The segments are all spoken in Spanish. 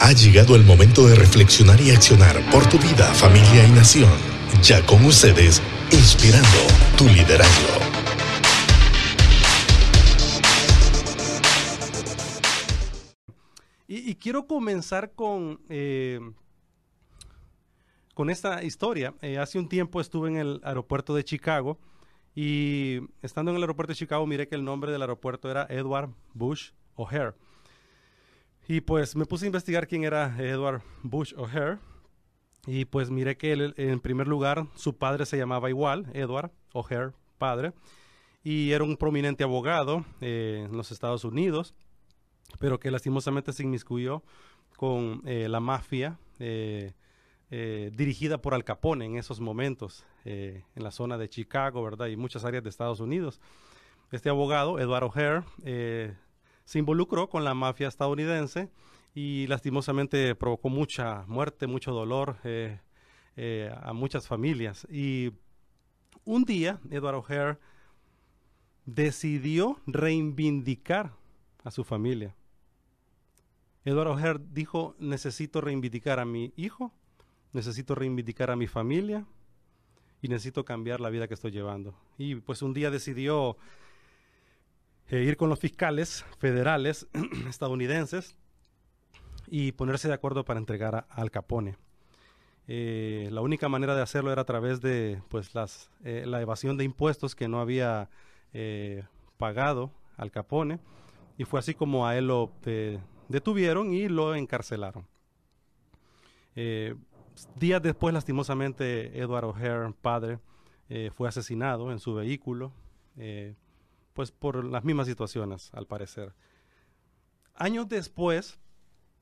Ha llegado el momento de reflexionar y accionar por tu vida, familia y nación. Ya con ustedes, inspirando tu liderazgo. Y, quiero comenzar con, eh, con esta historia. Eh, hace un tiempo estuve en el aeropuerto de Chicago y estando en el aeropuerto de Chicago miré que el nombre del aeropuerto era Edward Bush O'Hare. Y pues me puse a investigar quién era Edward Bush O'Hare. Y pues miré que él, en primer lugar su padre se llamaba igual, Edward O'Hare, padre. Y era un prominente abogado eh, en los Estados Unidos, pero que lastimosamente se inmiscuyó con eh, la mafia eh, dirigida por Al Capone en esos momentos, en la zona de Chicago, ¿verdad? Y muchas áreas de Estados Unidos. Este abogado, Edward O'Hare, se involucró con la mafia estadounidense y lastimosamente provocó mucha muerte, mucho dolor eh, eh, a muchas familias. Y un día, Edward O'Hare decidió reivindicar a su familia. Edward O'Hare dijo, necesito reivindicar a mi hijo, necesito reivindicar a mi familia y necesito cambiar la vida que estoy llevando. Y pues un día decidió eh, ir con los fiscales federales estadounidenses y ponerse de acuerdo para entregar Al Capone. Eh, la única manera de hacerlo era a través de pues las, eh, la evasión de impuestos que no había pagado Al Capone y fue así como a él lo detuvieron y lo encarcelaron. Días después, lastimosamente, Edward O'Hare, padre, fue asesinado en su vehículo, eh, pues por las mismas situaciones, al parecer. Años después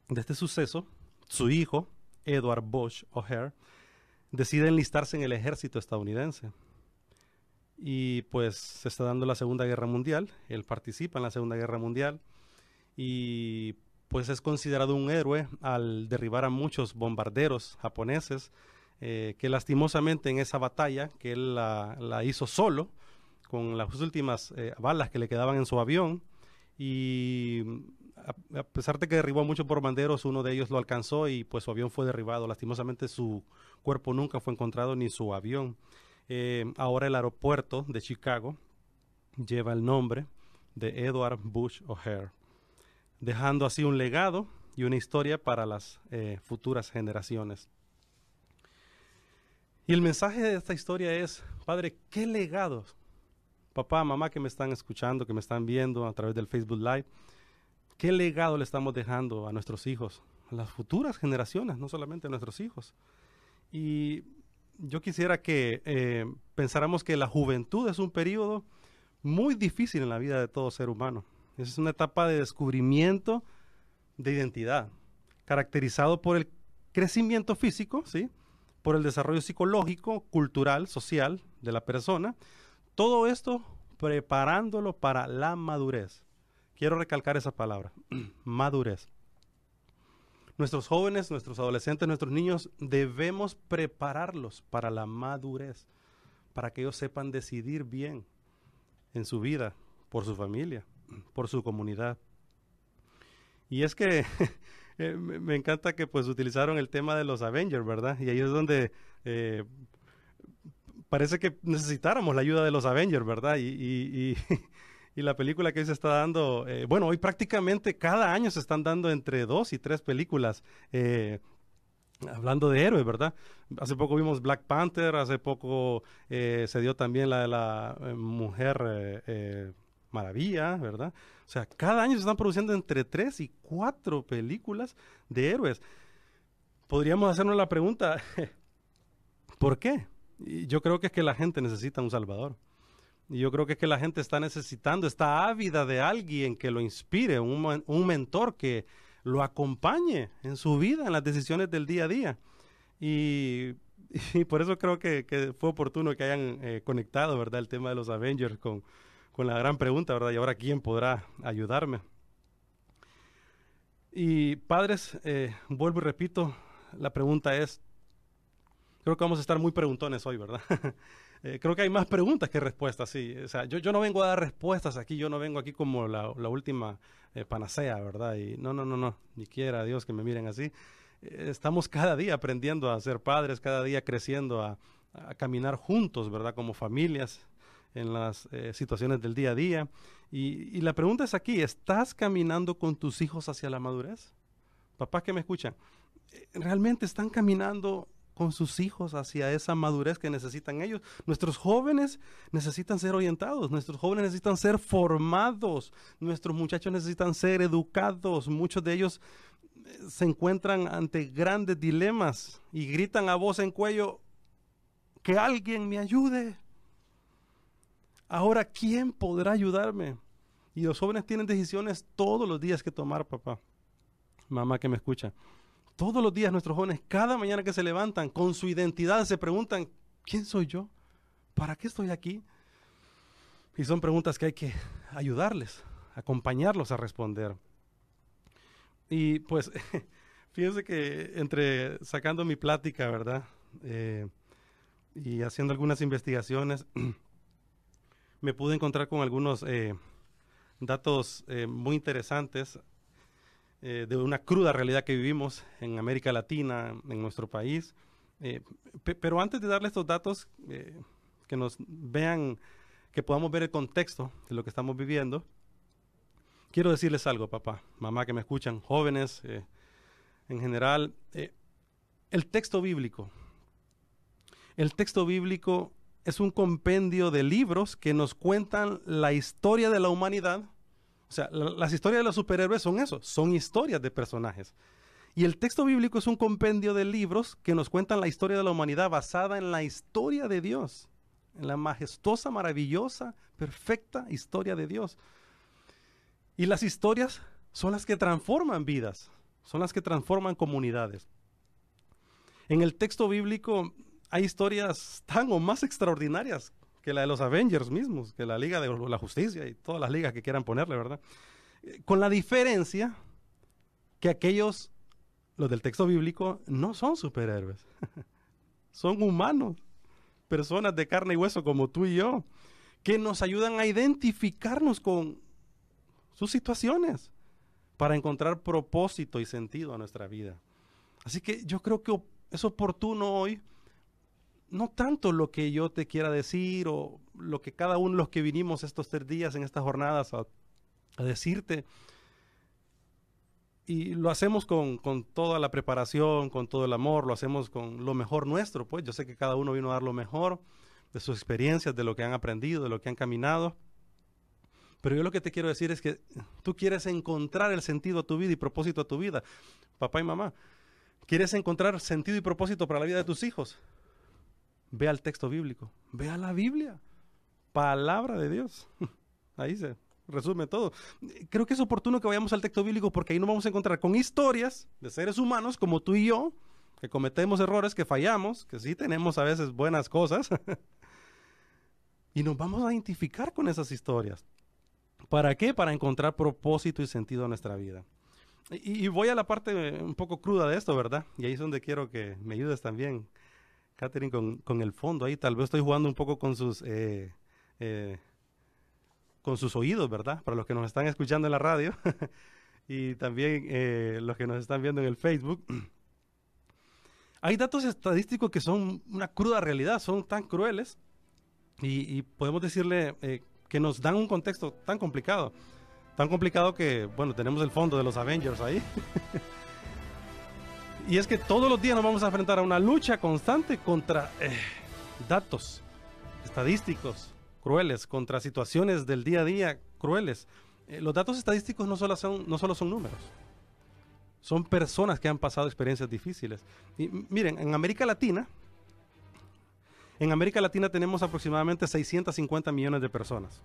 de este suceso, su hijo, Edward Bush O'Hare, decide enlistarse en el ejército estadounidense. Y pues se está dando la Segunda Guerra Mundial, él participa en la Segunda Guerra Mundial y pues es considerado un héroe al derribar a muchos bombarderos japoneses eh, que lastimosamente en esa batalla que él la, la hizo solo con las últimas eh, balas que le quedaban en su avión y a, pesar de que derribó a muchos bombarderos uno de ellos lo alcanzó y pues su avión fue derribado lastimosamente su cuerpo nunca fue encontrado ni su avión eh, ahora el aeropuerto de Chicago lleva el nombre de Edward Bush O'Hare dejando así un legado y una historia para las eh, futuras generaciones. Y el mensaje de esta historia es, Padre, ¿qué legados? Papá, mamá que me están escuchando, que me están viendo a través del Facebook Live, ¿qué legado le estamos dejando a nuestros hijos? A las futuras generaciones, no solamente a nuestros hijos. Y yo quisiera que eh, pensáramos que la juventud es un periodo muy difícil en la vida de todo ser humano es una etapa de descubrimiento de identidad, caracterizado por el crecimiento físico, ¿sí? por el desarrollo psicológico, cultural, social de la persona. Todo esto preparándolo para la madurez. Quiero recalcar esa palabra, madurez. Nuestros jóvenes, nuestros adolescentes, nuestros niños debemos prepararlos para la madurez, para que ellos sepan decidir bien en su vida, por su familia, por su comunidad. Y es que eh, me encanta que pues utilizaron el tema de los Avengers, ¿verdad? Y ahí es donde eh, parece que necesitáramos la ayuda de los Avengers, ¿verdad? Y, y, y, y la película que hoy se está dando, eh, bueno, hoy prácticamente cada año se están dando entre dos y tres películas. Eh, hablando de héroes, ¿verdad? Hace poco vimos Black Panther, hace poco se dio también la de la mujer maravilla, ¿verdad? O sea, cada año se están produciendo entre tres y cuatro películas de héroes. Podríamos hacernos la pregunta, ¿por qué? Y yo creo que es que la gente necesita un Salvador. Y yo creo que es que la gente está necesitando, está ávida de alguien que lo inspire, un, un mentor que lo acompañe en su vida, en las decisiones del día a día. Y, y por eso creo que, que, fue oportuno que hayan eh, conectado, ¿verdad? El tema de los Avengers con, con la gran pregunta, ¿verdad? Y ahora, ¿quién podrá ayudarme? Y padres, eh, vuelvo y repito, la pregunta es, creo que vamos a estar muy preguntones hoy, ¿verdad? Eh, creo que hay más preguntas que respuestas, sí. O sea, yo, yo no vengo a dar respuestas aquí, yo no vengo aquí como la, la última eh, panacea, ¿verdad? Y no, no, no, no, ni quiera Dios que me miren así. Eh, estamos cada día aprendiendo a ser padres, cada día creciendo, a, a caminar juntos, ¿verdad? Como familias en las situaciones del día a día. Y, y la pregunta es aquí, ¿estás caminando con tus hijos hacia la madurez? Papás que me escuchan, ¿realmente están caminando con sus hijos hacia esa madurez que necesitan ellos. Nuestros jóvenes necesitan ser orientados, nuestros jóvenes necesitan ser formados, nuestros muchachos necesitan ser educados, muchos de ellos eh, se encuentran ante grandes dilemas y gritan a voz en cuello, que alguien me ayude. Ahora, ¿quién podrá ayudarme? Y los jóvenes tienen decisiones todos los días que tomar, papá, mamá que me escucha. Todos los días nuestros jóvenes, cada mañana que se levantan con su identidad, se preguntan, ¿quién soy yo? ¿Para qué estoy aquí? Y son preguntas que hay que ayudarles, acompañarlos a responder. Y pues, fíjense que entre sacando mi plática, ¿verdad? Eh, y haciendo algunas investigaciones, me pude encontrar con algunos eh, datos eh, muy interesantes eh, de una cruda realidad que vivimos en América Latina, en nuestro país. Eh, pero antes de darle estos datos, eh, que nos vean, que podamos ver el contexto de lo que estamos viviendo, quiero decirles algo, papá, mamá que me escuchan, jóvenes en general. el texto bíblico, el texto bíblico es un compendio de libros que nos cuentan la historia de la humanidad o sea, las historias de los superhéroes son eso, son historias de personajes. Y el texto bíblico es un compendio de libros que nos cuentan la historia de la humanidad basada en la historia de Dios, en la majestuosa, maravillosa, perfecta historia de Dios. Y las historias son las que transforman vidas, son las que transforman comunidades. En el texto bíblico hay historias tan o más extraordinarias que la de los Avengers mismos, que la Liga de la Justicia y todas las ligas que quieran ponerle, ¿verdad? Eh, con la diferencia que aquellos, los del texto bíblico, no son superhéroes. son humanos, personas de carne y hueso como tú y yo, que nos ayudan a identificarnos con sus situaciones para encontrar propósito y sentido a nuestra vida. Así que yo creo que es oportuno hoy no tanto lo que yo te quiera decir o lo que cada uno los que vinimos estos tres días en estas jornadas a, decirte. Y lo hacemos con, con, toda la preparación, con todo el amor, lo hacemos con lo mejor nuestro, pues yo sé que cada uno vino a dar lo mejor de sus experiencias, de lo que han aprendido, de lo que han caminado. Pero yo lo que te quiero decir es que tú quieres encontrar el sentido a tu vida y propósito a tu vida, papá y mamá. ¿Quieres encontrar sentido y propósito para la vida de tus hijos? Ve al texto bíblico, ve a la Biblia, palabra de Dios. Ahí se resume todo. Creo que es oportuno que vayamos al texto bíblico porque ahí nos vamos a encontrar con historias de seres humanos como tú y yo, que cometemos errores, que fallamos, que sí tenemos a veces buenas cosas. y nos vamos a identificar con esas historias. ¿Para qué? Para encontrar propósito y sentido a nuestra vida. Y, y, voy a la parte un poco cruda de esto, ¿verdad? Y ahí es donde quiero que me ayudes también Catherine, con, con, el fondo ahí. Tal vez estoy jugando un poco con sus, eh, eh, con sus oídos, ¿verdad? Para los que nos están escuchando en la radio y también eh, los que nos están viendo en el Facebook. Hay datos estadísticos que son una cruda realidad, son tan crueles y, y podemos decirle que nos dan un contexto tan complicado. Tan complicado que, bueno, tenemos el fondo de los Avengers ahí. Y es que todos los días nos vamos a enfrentar a una lucha constante contra eh, datos estadísticos crueles, contra situaciones del día a día crueles. Eh, los datos estadísticos no solo, son, no solo son números, son personas que han pasado experiencias difíciles. Y miren, en América Latina, en América Latina tenemos aproximadamente 650 millones de personas.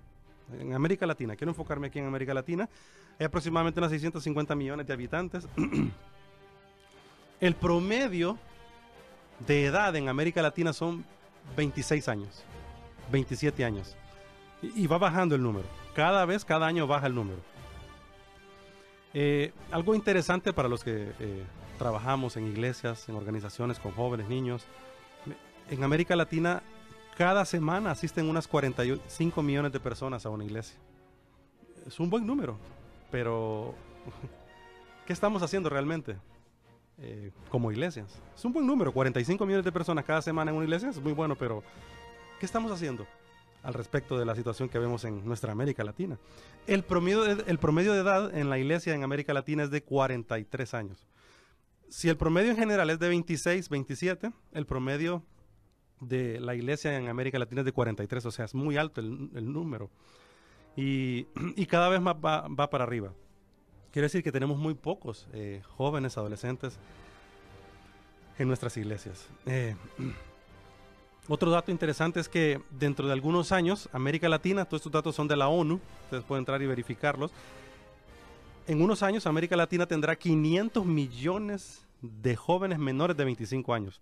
En América Latina, quiero enfocarme aquí en América Latina, hay aproximadamente unas 650 millones de habitantes. El promedio de edad en América Latina son 26 años, 27 años. Y, va bajando el número. Cada vez, cada año baja el número. Eh, algo interesante para los que eh, trabajamos en iglesias, en organizaciones con jóvenes, niños. En América Latina, cada semana asisten unas 45 millones de personas a una iglesia. Es un buen número, pero ¿qué estamos haciendo realmente eh, como iglesias? Es un buen número, 45 millones de personas cada semana en una iglesia, es muy bueno, pero ¿qué estamos haciendo al respecto de la situación que vemos en nuestra América Latina? El promedio de, el promedio de edad en la iglesia en América Latina es de 43 años. Si el promedio en general es de 26, 27, el promedio de la iglesia en América Latina es de 43, o sea, es muy alto el, número. Y, cada vez más va, para arriba. Quiere decir que tenemos muy pocos eh, jóvenes, adolescentes en nuestras iglesias. Eh, otro dato interesante es que dentro de algunos años, América Latina, todos estos datos son de la ONU, ustedes pueden entrar y verificarlos. En unos años, América Latina tendrá 500 millones de jóvenes menores de 25 años.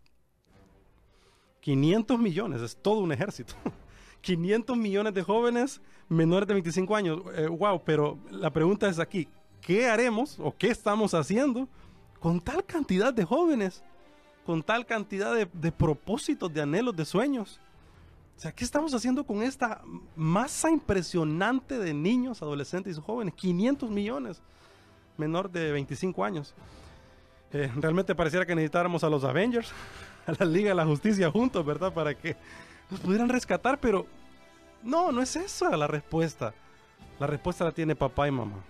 500 millones, es todo un ejército. 500 millones de jóvenes menores de 25 años. wow, eh, pero la pregunta es aquí, ¿qué haremos o qué estamos haciendo con tal cantidad de jóvenes? Con tal cantidad de, de propósitos, de anhelos, de sueños. O sea, ¿qué estamos haciendo con esta masa impresionante de niños, adolescentes y jóvenes? 500 millones menor de 25 años. Eh, realmente pareciera que necesitáramos a los Avengers, a la Liga de la Justicia juntos, ¿verdad? Para que nos pudieran rescatar, pero no, no es esa la respuesta. La respuesta la tiene papá y mamá.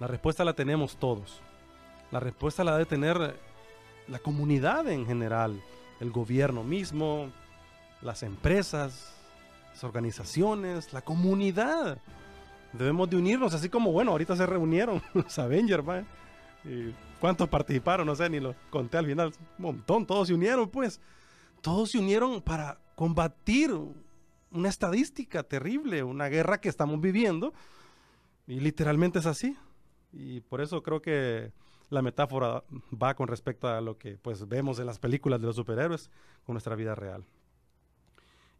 La respuesta la tenemos todos. La respuesta la debe tener la comunidad en general, el gobierno mismo, las empresas, las organizaciones, la comunidad. Debemos de unirnos, así como, bueno, ahorita se reunieron los Avengers, ¿va? ¿Cuántos participaron? No sé, ni lo conté al final. Un montón, todos se unieron, pues. Todos se unieron para combatir una estadística terrible, una guerra que estamos viviendo. Y literalmente es así. Y por eso creo que la metáfora va con respecto a lo que pues vemos en las películas de los superhéroes con nuestra vida real.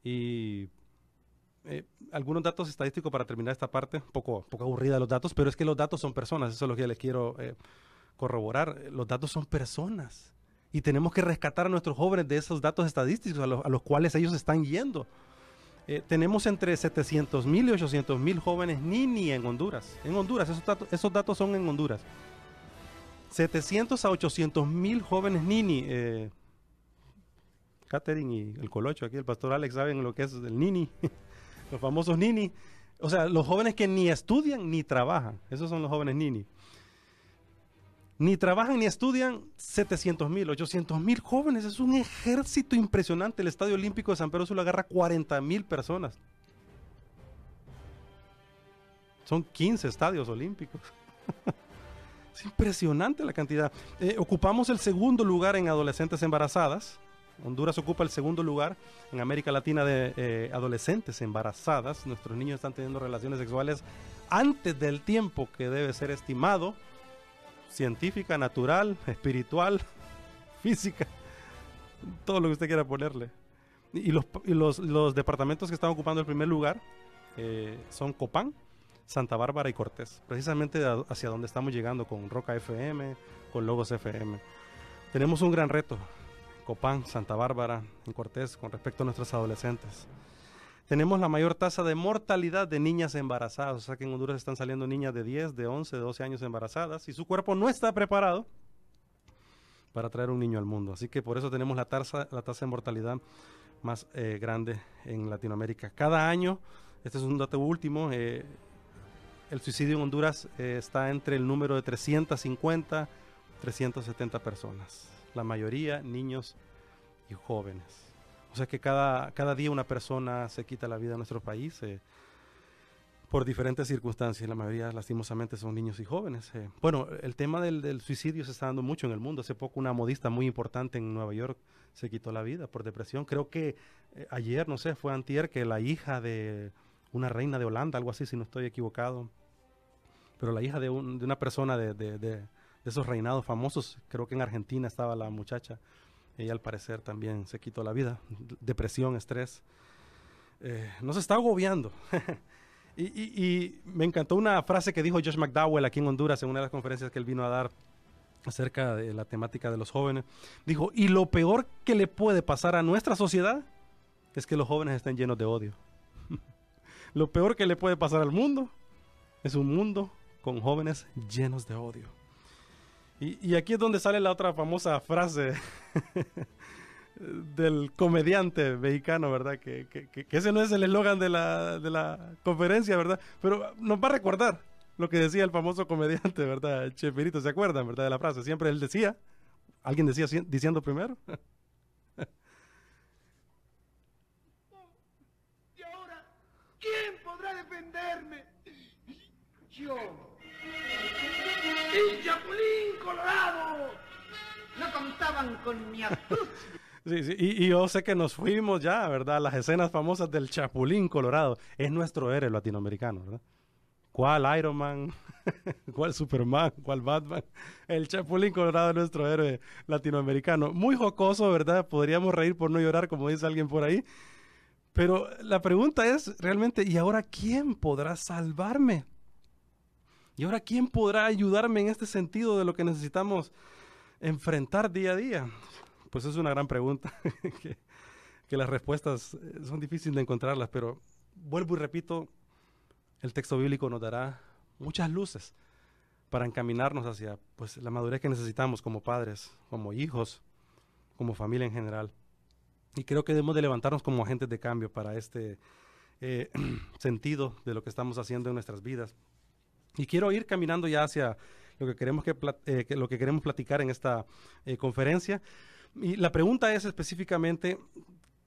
Y eh, algunos datos estadísticos para terminar esta parte, un poco, poco aburrida los datos, pero es que los datos son personas, eso es lo que les quiero eh, corroborar. Los datos son personas y tenemos que rescatar a nuestros jóvenes de esos datos estadísticos a, los, cuales ellos están yendo. Eh, tenemos entre 700 mil y 800 mil jóvenes Nini en Honduras. En Honduras, esos datos, esos datos son en Honduras. 700 a 800 mil jóvenes Nini. Eh, y el Colocho, aquí el pastor Alex saben lo que es el Nini, los famosos Nini. O sea, los jóvenes que ni estudian ni trabajan. Esos son los jóvenes Nini ni trabajan ni estudian 700 mil, 800 mil jóvenes. Es un ejército impresionante. El Estadio Olímpico de San Pedro Sula agarra 40 mil personas. Son 15 estadios olímpicos. es impresionante la cantidad. Eh, ocupamos el segundo lugar en adolescentes embarazadas. Honduras ocupa el segundo lugar en América Latina de eh, adolescentes embarazadas. Nuestros niños están teniendo relaciones sexuales antes del tiempo que debe ser estimado científica, natural, espiritual, física, todo lo que usted quiera ponerle. Y los, los, departamentos que están ocupando el primer lugar eh, son Copán, Santa Bárbara y Cortés, precisamente hacia donde estamos llegando con Roca FM, con Logos FM. Tenemos un gran reto, Copán, Santa Bárbara, y Cortés, con respecto a nuestros adolescentes tenemos la mayor tasa de mortalidad de niñas embarazadas. O sea que en Honduras están saliendo niñas de 10, de 11, de 12 años embarazadas y su cuerpo no está preparado para traer un niño al mundo. Así que por eso tenemos la tasa, de mortalidad más eh, grande en Latinoamérica. Cada año, este es un dato último, eh, el suicidio en Honduras eh, está entre el número de 350, 370 personas. La mayoría niños y jóvenes. O sea que cada, cada día una persona se quita la vida en nuestro país eh, por diferentes circunstancias. La mayoría, lastimosamente, son niños y jóvenes. Eh. Bueno, el tema del, suicidio se está dando mucho en el mundo. Hace poco una modista muy importante en Nueva York se quitó la vida por depresión. Creo que eh, ayer, no sé, fue antier que la hija de una reina de Holanda, algo así, si no estoy equivocado, pero la hija de, de una persona de, de, de esos reinados famosos, creo que en Argentina estaba la muchacha, ella al parecer también se quitó la vida. Depresión, estrés. Eh, nos está agobiando. y, me encantó una frase que dijo Josh McDowell aquí en Honduras en una de las conferencias que él vino a dar acerca de la temática de los jóvenes. Dijo, y lo peor que le puede pasar a nuestra sociedad es que los jóvenes estén llenos de odio. Lo peor que le puede pasar al mundo es un mundo con jóvenes llenos de odio. Y, aquí es donde sale la otra famosa frase del comediante mexicano, ¿verdad? Que, ese no es el eslogan de la, de la conferencia, ¿verdad? Pero nos va a recordar lo que decía el famoso comediante, ¿verdad? Chepirito, ¿se acuerdan, verdad? De la frase. Siempre él decía, alguien decía diciendo primero. ¿Y ahora quién podrá defenderme? Yo. El Chapulín Colorado. No contaban con mi astucia. Sí, sí, y, yo sé que nos fuimos ya, ¿verdad? Las escenas famosas del Chapulín Colorado. Es nuestro héroe latinoamericano, ¿verdad? ¿Cuál Iron Man? ¿Cuál Superman? ¿Cuál Batman? El Chapulín Colorado es nuestro héroe latinoamericano. Muy jocoso, ¿verdad? Podríamos reír por no llorar, como dice alguien por ahí. Pero la pregunta es realmente, ¿y ahora quién podrá salvarme? ¿Y ahora quién podrá ayudarme en este sentido de lo que necesitamos enfrentar día a día? Pues es una gran pregunta, que, las respuestas eh, son difíciles de encontrarlas, pero vuelvo y repito, el texto bíblico nos dará muchas luces para encaminarnos hacia pues, la madurez que necesitamos como padres, como hijos, como familia en general. Y creo que debemos de levantarnos como agentes de cambio para este eh, sentido de lo que estamos haciendo en nuestras vidas. Y quiero ir caminando ya hacia lo que queremos, que, eh, lo que queremos platicar en esta conferencia. Y la pregunta es específicamente,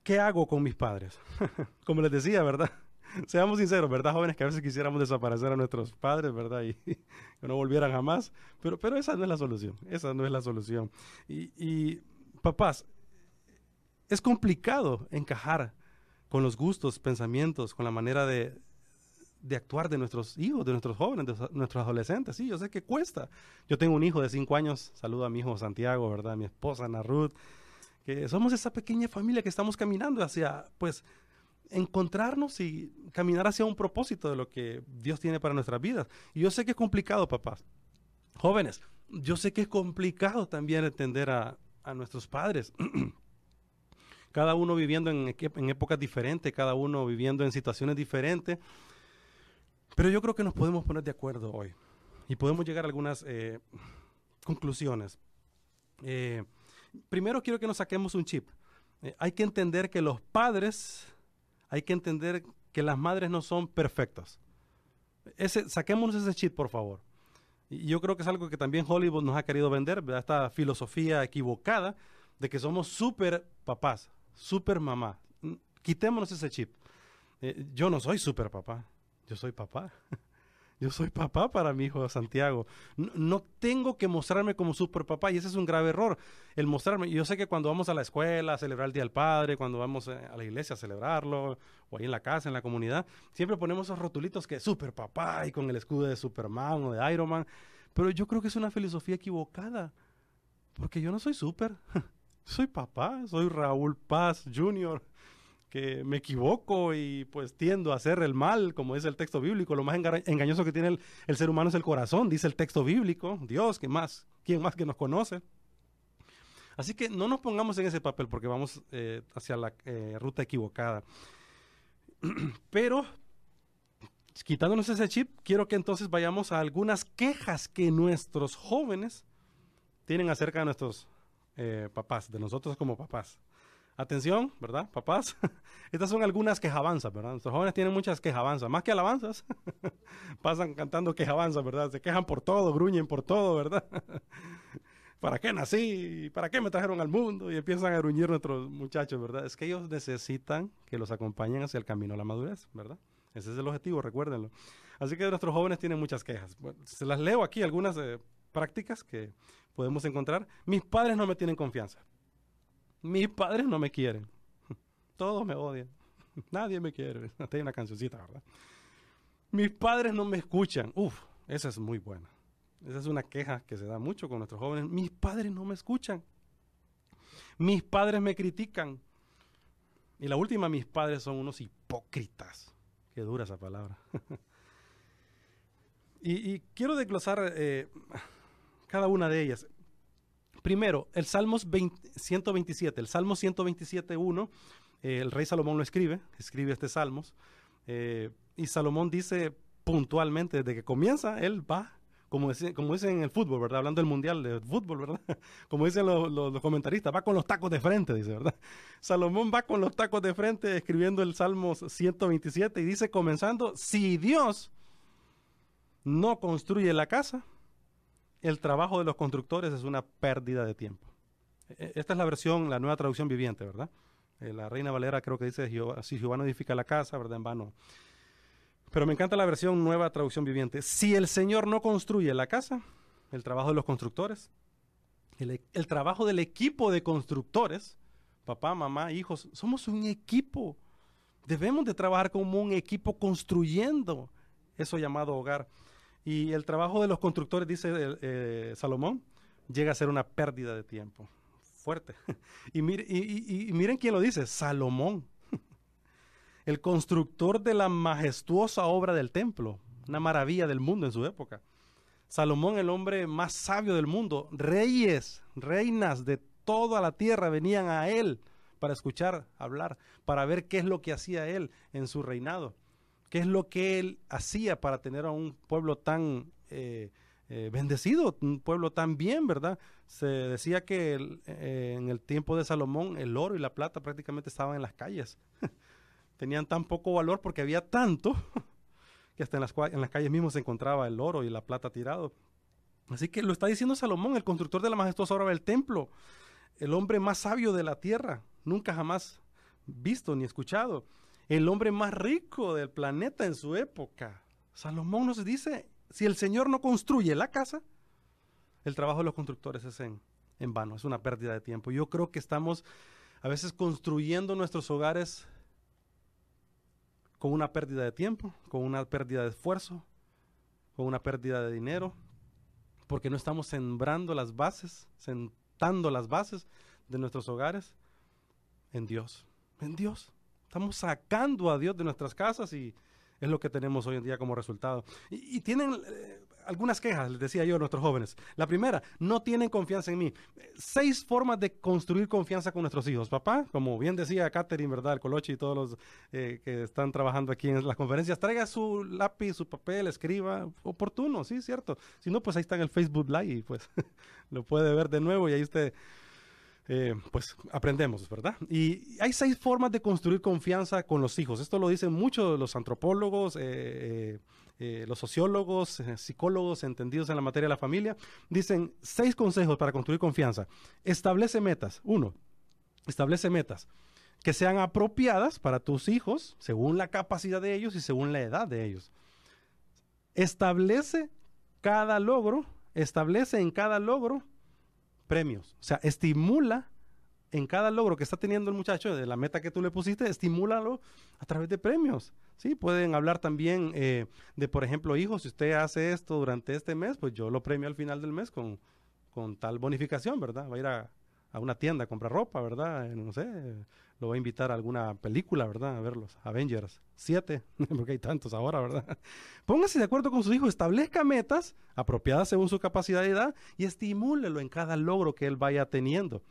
¿qué hago con mis padres? Como les decía, ¿verdad? Seamos sinceros, ¿verdad, jóvenes? Que a veces quisiéramos desaparecer a nuestros padres, ¿verdad? Y que no volvieran jamás. Pero, pero esa no es la solución. Esa no es la solución. Y papás, es complicado encajar con los gustos, pensamientos, con la manera de, de actuar de nuestros hijos, de nuestros jóvenes, de nuestros adolescentes. Sí, yo sé que cuesta. Yo tengo un hijo de cinco años, saludo a mi hijo Santiago, ¿verdad? A mi esposa Ana Ruth, que somos esa pequeña familia que estamos caminando hacia, pues, encontrarnos y caminar hacia un propósito de lo que Dios tiene para nuestras vidas. Y yo sé que es complicado, papás. Jóvenes, yo sé que es complicado también entender a, a nuestros padres. cada uno viviendo en, en épocas diferentes, cada uno viviendo en situaciones diferentes. Pero yo creo que nos podemos poner de acuerdo hoy y podemos llegar a algunas eh, conclusiones. Eh, primero quiero que nos saquemos un chip. Eh, hay que entender que los padres, hay que entender que las madres no son perfectas. Ese, saquémonos ese chip, por favor. Y yo creo que es algo que también Hollywood nos ha querido vender, esta filosofía equivocada de que somos super papás, super mamá. Quitémonos ese chip. yo no soy super papá yo soy papá. Yo soy papá para mi hijo Santiago. No, tengo que mostrarme como super papá y ese es un grave error, el mostrarme. Yo sé que cuando vamos a la escuela a celebrar el Día del Padre, cuando vamos eh, a la iglesia a celebrarlo, o ahí en la casa, en la comunidad, siempre ponemos esos rotulitos que super papá y con el escudo de Superman o de Iron Man. Pero yo creo que es una filosofía equivocada, porque yo no soy super. soy papá, soy Raúl Paz Jr., que me equivoco y pues tiendo a hacer el mal, como dice el texto bíblico. Lo más engañoso que tiene el, ser humano es el corazón, dice el texto bíblico. Dios, ¿qué más? ¿Quién más que nos conoce? Así que no nos pongamos en ese papel porque vamos eh, hacia la eh, ruta equivocada. Pero, quitándonos ese chip, quiero que entonces vayamos a algunas quejas que nuestros jóvenes tienen acerca de nuestros eh, papás, de nosotros como papás. Atención, ¿verdad, papás? Estas son algunas quejabanzas, ¿verdad? Nuestros jóvenes tienen muchas quejabanzas, más que alabanzas. Pasan cantando quejabanzas, ¿verdad? Se quejan por todo, gruñen por todo, ¿verdad? ¿Para qué nací? ¿Para qué me trajeron al mundo? Y empiezan a gruñir nuestros muchachos, ¿verdad? Es que ellos necesitan que los acompañen hacia el camino a la madurez, ¿verdad? Ese es el objetivo, recuérdenlo. Así que nuestros jóvenes tienen muchas quejas. se las leo aquí, algunas eh, prácticas que podemos encontrar. Mis padres no me tienen confianza. Mis padres no me quieren. Todos me odian. Nadie me quiere. Hasta una cancioncita, ¿verdad? Mis padres no me escuchan. Uf, esa es muy buena. Esa es una queja que se da mucho con nuestros jóvenes. Mis padres no me escuchan. Mis padres me critican. Y la última, mis padres son unos hipócritas. Qué dura esa palabra. y, quiero desglosar eh, cada una de ellas. Primero, el Salmos 127, el Salmo 127.1 Eh, el rey Salomón lo escribe, escribe este Salmos, eh, y Salomón dice puntualmente, desde que comienza, él va, como dicen como dice en el fútbol, ¿verdad? Hablando del mundial de fútbol, ¿verdad? Como dicen los, los, comentaristas, va con los tacos de frente, dice, ¿verdad? Salomón va con los tacos de frente escribiendo el Salmos 127 y dice, comenzando, si Dios no construye la casa, el trabajo de los constructores es una pérdida de tiempo. E, e, esta es la versión, la nueva traducción viviente, ¿verdad? Eh, la Reina Valera creo que dice, si Jehová no edifica la casa, ¿verdad? En vano. Pero me encanta la versión nueva traducción viviente. Si el Señor no construye la casa, el trabajo de los constructores, el, el trabajo del equipo de constructores, papá, mamá, hijos, somos un equipo. Debemos de trabajar como un equipo construyendo eso llamado hogar. Y el trabajo de los constructores, dice eh, Salomón, llega a ser una pérdida de tiempo fuerte. y, miren quién lo dice, Salomón, el constructor de la majestuosa obra del templo, una maravilla del mundo en su época. Salomón, el hombre más sabio del mundo, reyes, reinas de toda la tierra venían a él para escuchar hablar, para ver qué es lo que hacía él en su reinado, qué es lo que él hacía para tener a un pueblo tan eh, eh, bendecido, un pueblo tan bien, ¿verdad? Se decía que eh, en el tiempo de Salomón el oro y la plata prácticamente estaban en las calles. Tenían tan poco valor porque había tanto que hasta en las, en las calles mismos se encontraba el oro y la plata tirado. Así que lo está diciendo Salomón, el constructor de la majestuosa obra del templo, el hombre más sabio de la tierra, nunca jamás visto ni escuchado, el hombre más rico del planeta en su época. Salomón nos dice si el Señor no construye la casa, el trabajo de los constructores es en, en vano, es una pérdida de tiempo. Yo creo que estamos a veces construyendo nuestros hogares con una pérdida de tiempo, con una pérdida de esfuerzo, con una pérdida de dinero, porque no estamos sembrando las bases, sentando las bases de nuestros hogares en Dios, en Dios. Estamos sacando a Dios de nuestras casas y, es lo que tenemos hoy en día como resultado. Y, tienen eh, algunas quejas, les decía yo a nuestros jóvenes. La primera, no tienen confianza en mí. Seis formas de construir confianza con nuestros hijos. Papá, como bien decía Catherine, ¿verdad? El Colochi y todos los eh, que están trabajando aquí en las conferencias, traiga su lápiz, su papel, escriba, oportuno, sí, cierto. Si no, pues ahí está en el Facebook Live y pues lo puede ver de nuevo y ahí usted eh, pues aprendemos, ¿verdad? Y hay seis formas de construir confianza con los hijos. Esto lo dicen muchos los antropólogos, eh, eh, los sociólogos, psicólogos entendidos en la materia de la familia. Dicen seis consejos para construir confianza. Establece metas. Uno, establece metas que sean apropiadas para tus hijos según la capacidad de ellos y según la edad de ellos. Establece cada logro, establece en cada logro premios. O sea, estimula en cada logro que está teniendo el muchacho, de la meta que tú le pusiste, estimúlalo a través de premios. Sí, pueden hablar también eh, de, por ejemplo, hijos, si usted hace esto durante este mes, pues yo lo premio al final del mes con, con tal bonificación, ¿verdad? Va a ir a, a una tienda a comprar ropa, ¿verdad? Eh, no sé, lo va a invitar a alguna película, ¿verdad? A ver los Avengers 7, porque hay tantos ahora, ¿verdad? Póngase de acuerdo con su hijo, establezca metas apropiadas según su capacidad de edad y estimúlelo en cada logro que él vaya teniendo.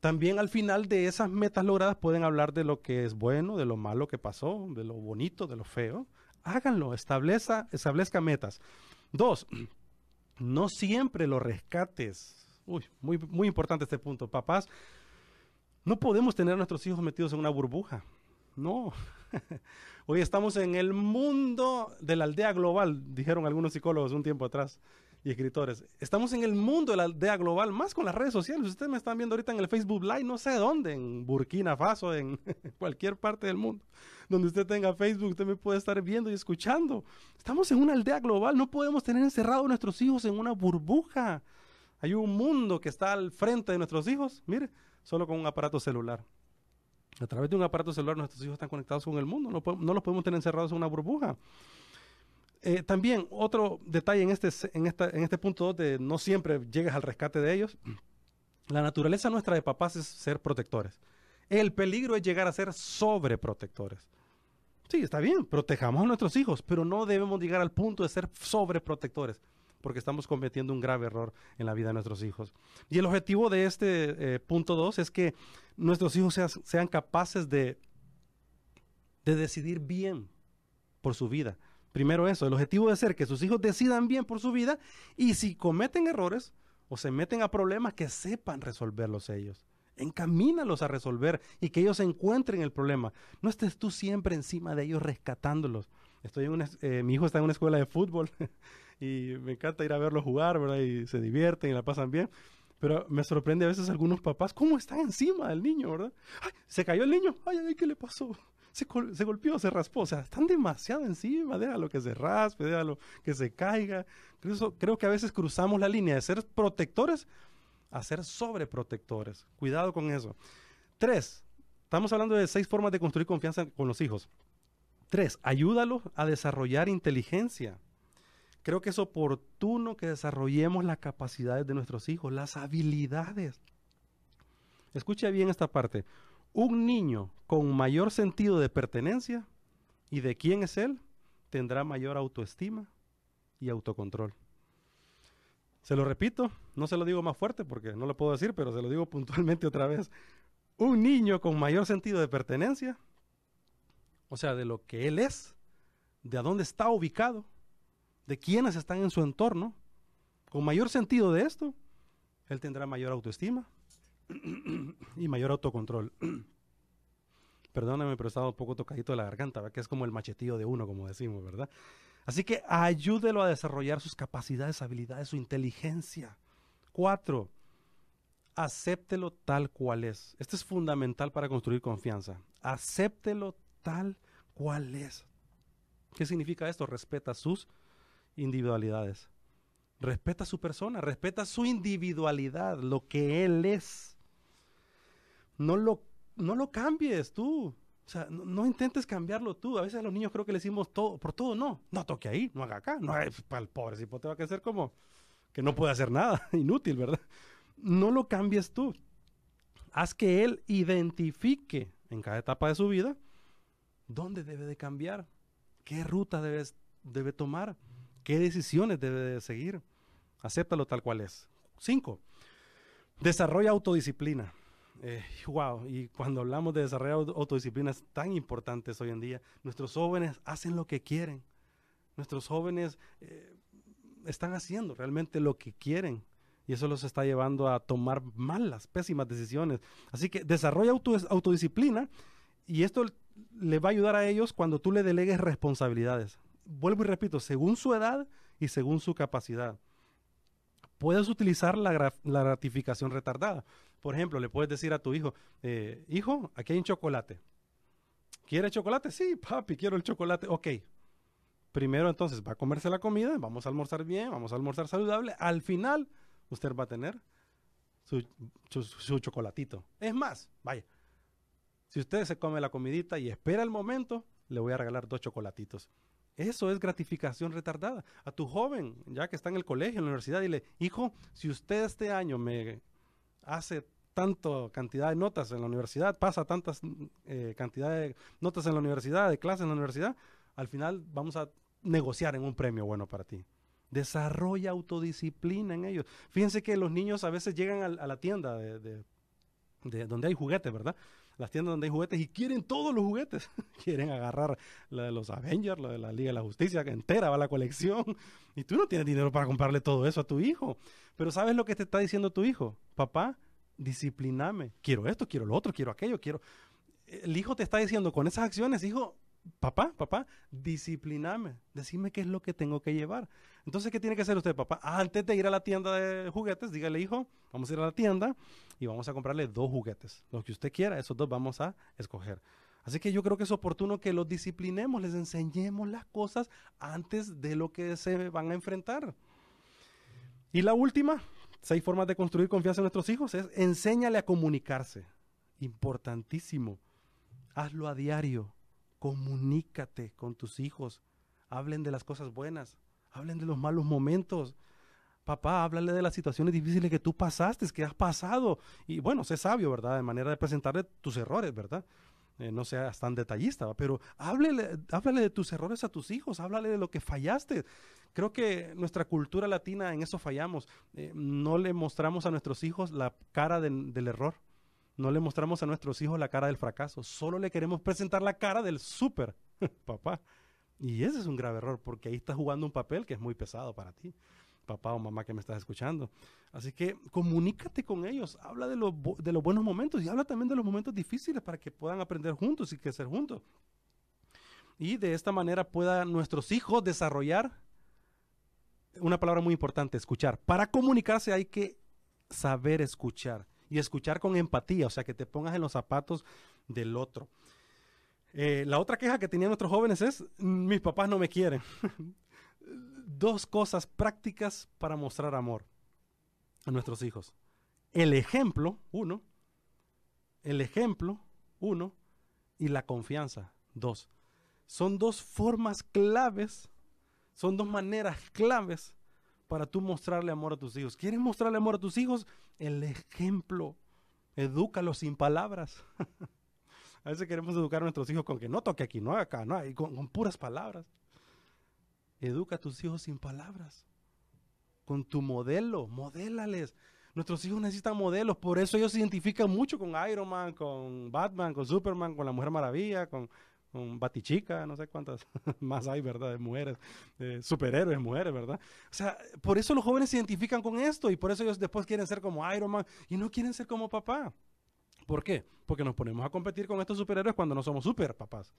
También al final de esas metas logradas pueden hablar de lo que es bueno, de lo malo que pasó, de lo bonito, de lo feo. Háganlo, establezca, establezca metas. Dos, no siempre lo rescates Uy, muy, muy importante este punto. Papás, no podemos tener a nuestros hijos metidos en una burbuja. No. Hoy estamos en el mundo de la aldea global, dijeron algunos psicólogos un tiempo atrás y escritores. Estamos en el mundo de la aldea global, más con las redes sociales. Ustedes me están viendo ahorita en el Facebook Live, no sé dónde, en Burkina Faso, en cualquier parte del mundo. Donde usted tenga Facebook, usted me puede estar viendo y escuchando. Estamos en una aldea global, no podemos tener encerrados a nuestros hijos en una burbuja. Hay un mundo que está al frente de nuestros hijos, mire, solo con un aparato celular. A través de un aparato celular nuestros hijos están conectados con el mundo, no, los podemos tener encerrados en una burbuja. Eh, también otro detalle en este, en, en este punto donde no siempre llegas al rescate de ellos. La naturaleza nuestra de papás es ser protectores. El peligro es llegar a ser sobreprotectores. Sí, está bien, protejamos a nuestros hijos, pero no debemos llegar al punto de ser sobreprotectores porque estamos cometiendo un grave error en la vida de nuestros hijos. Y el objetivo de este eh, punto 2 es que nuestros hijos sean capaces de, de decidir bien por su vida. Primero eso, el objetivo debe ser que sus hijos decidan bien por su vida y si cometen errores o se meten a problemas, que sepan resolverlos ellos. Encamínalos a resolver y que ellos encuentren el problema. No estés tú siempre encima de ellos rescatándolos. Estoy en eh, mi hijo está en una escuela de fútbol y me encanta ir a verlo jugar, ¿verdad? Y se divierten y la pasan bien. Pero me sorprende a veces algunos papás cómo están encima del niño, ¿verdad? ¡Ay, se cayó el niño! ¡Ay, ay, qué le pasó! Se, se, golpeó, se raspó. O sea, están demasiado encima. Déjalo que se raspe, déjalo que se caiga. Creo, creo que a veces cruzamos la línea de ser protectores a ser sobreprotectores. Cuidado con eso. Tres, estamos hablando de seis formas de construir confianza con los hijos. Tres, ayúdalo a desarrollar inteligencia. Creo que es oportuno que desarrollemos las capacidades de nuestros hijos, las habilidades. Escucha bien esta parte. Un niño con mayor sentido de pertenencia y de quién es él tendrá mayor autoestima y autocontrol. Se lo repito, no se lo digo más fuerte porque no lo puedo decir, pero se lo digo puntualmente otra vez. Un niño con mayor sentido de pertenencia, o sea, de lo que él es, de a dónde está ubicado, de quiénes están en su entorno, con mayor sentido de esto, él tendrá mayor autoestima y mayor autocontrol. Perdóname, pero estaba un poco tocadito la garganta, que es como el machetillo de uno, como decimos, ¿verdad? Así que ayúdelo a desarrollar sus capacidades, habilidades, su inteligencia. Cuatro, acéptelo tal cual es. Esto es fundamental para construir confianza. Acéptelo tal cual es. ¿Qué significa esto? Respeta sus individualidades. Respeta su persona, respeta su individualidad, lo que él es. No lo, no lo cambies tú. O sea, no, intentes cambiarlo tú. A veces a los niños creo que le decimos todo, por todo no. No toque ahí, no haga acá. No, para el pobre te va a ser como que no puede hacer nada, inútil, ¿verdad? No lo cambies tú. Haz que él identifique en cada etapa de su vida dónde debe de cambiar, qué ruta debe, debe tomar, qué decisiones debe de seguir. Acéptalo tal cual es. Cinco, desarrolla autodisciplina wow, eh, y cuando hablamos de desarrollar autodisciplinas tan importantes hoy en día, nuestros jóvenes hacen lo que quieren. Nuestros jóvenes eh, están haciendo realmente lo que quieren. Y eso los está llevando a tomar malas, pésimas decisiones. Así que desarrolla autodisciplina y esto le va a ayudar a ellos cuando tú le delegues responsabilidades. Vuelvo y repito, según su edad y según su capacidad. Puedes utilizar la, la gratificación retardada. Por ejemplo, le puedes decir a tu hijo, eh, hijo, aquí hay un chocolate. ¿Quiere chocolate? Sí, papi, quiero el chocolate. Ok. Primero entonces va a comerse la comida, vamos a almorzar bien, vamos a almorzar saludable. Al final, usted va a tener su, su chocolatito. Es más, vaya, si usted se come la comidita y espera el momento, le voy a regalar dos chocolatitos. Eso es gratificación retardada. A tu joven, ya que está en el colegio, en la universidad, dile, hijo, si usted este año me hace tanto cantidad de notas en la universidad, pasa tantas eh, cantidad de notas en la universidad, de clases en la universidad, al final vamos a negociar en un premio bueno para ti. Desarrolla autodisciplina en ellos. Fíjense que los niños a veces llegan a, la tienda de, donde hay juguetes, ¿verdad? Las tiendas donde hay juguetes y quieren todos los juguetes. quieren agarrar la de los Avengers, la de la Liga de la Justicia, que entera va la colección. Y tú no tienes dinero para comprarle todo eso a tu hijo. Pero ¿sabes lo que te está diciendo tu hijo? Papá, discipliname. Quiero esto, quiero lo otro, quiero aquello, quiero... El hijo te está diciendo con esas acciones, hijo, papá, papá, discipliname. Decime qué es lo que tengo que llevar. Entonces, ¿qué tiene que hacer usted, papá? Antes de ir a la tienda de juguetes, dígale, hijo, vamos a ir a la tienda y vamos a comprarle dos juguetes. Los que usted quiera, esos dos vamos a escoger. Así que yo creo que es oportuno que los disciplinemos, les enseñemos las cosas antes de lo que se van a enfrentar. Y la última, seis formas de construir confianza en nuestros hijos, es enséñale a comunicarse. Importantísimo. Hazlo a diario. Comunícate con tus hijos. Hablen de las cosas buenas. Hablen de los malos momentos. Papá, háblale de las situaciones difíciles que tú pasaste, que has pasado. Y bueno, sé sabio, ¿verdad? De manera de presentarle tus errores, ¿verdad? eh, no seas tan detallista, pero háblele, háblale de tus errores a tus hijos, háblale de lo que fallaste. Creo que nuestra cultura latina en eso fallamos. Eh, no le mostramos a nuestros hijos la cara del error. No le mostramos a nuestros hijos la cara del fracaso. Solo le queremos presentar la cara del súper, papá. Y ese es un grave error porque ahí estás jugando un papel que es muy pesado para ti, papá o mamá que me estás escuchando. Así que comunícate con ellos, habla de, los de los buenos momentos y habla también de los momentos difíciles para que puedan aprender juntos y crecer juntos. Y de esta manera puedan nuestros hijos desarrollar una palabra muy importante, escuchar. Para comunicarse hay que saber escuchar y escuchar con empatía, o sea, que te pongas en los zapatos del otro. Eh, la otra queja que tenían nuestros jóvenes es, mis papás no me quieren. Dos cosas prácticas para mostrar amor a nuestros hijos. El ejemplo, uno. El ejemplo, uno. Y la confianza, dos. Son dos formas claves, son dos maneras claves para tú mostrarle amor a tus hijos. ¿Quieres mostrarle amor a tus hijos? El ejemplo. Edúcalos sin palabras. a veces queremos educar a nuestros hijos con que no toque aquí, no haga acá, no, y con, con puras palabras. Educa a tus hijos sin palabras. Con tu modelo, modélales. Nuestros hijos necesitan modelos, por eso ellos se identifican mucho con Iron Man, con Batman, con Superman, con la Mujer Maravilla, con, con Batichica, no sé cuántas más hay, ¿verdad? De mujeres, de superhéroes, mujeres, ¿verdad? O sea, por eso los jóvenes se identifican con esto y por eso ellos después quieren ser como Iron Man y no quieren ser como papá. ¿Por qué? Porque nos ponemos a competir con estos superhéroes cuando no somos super papás.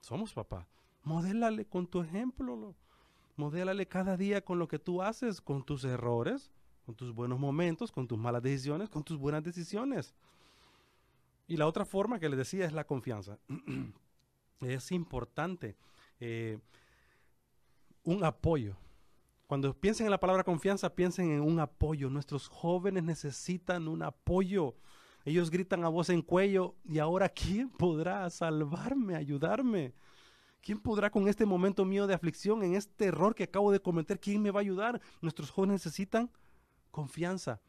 Somos papás. Modélale con tu ejemplo. lo- Modélale cada día con lo que tú haces, con tus errores, con tus buenos momentos, con tus malas decisiones, con tus buenas decisiones. Y la otra forma que les decía es la confianza. es importante eh, un apoyo. Cuando piensen en la palabra confianza, piensen en un apoyo. Nuestros jóvenes necesitan un apoyo. Ellos gritan a voz en cuello, ¿y ahora quién podrá salvarme, ayudarme? ¿Quién podrá con este momento mío de aflicción, en este error que acabo de cometer, quién me va a ayudar? Nuestros jóvenes necesitan confianza.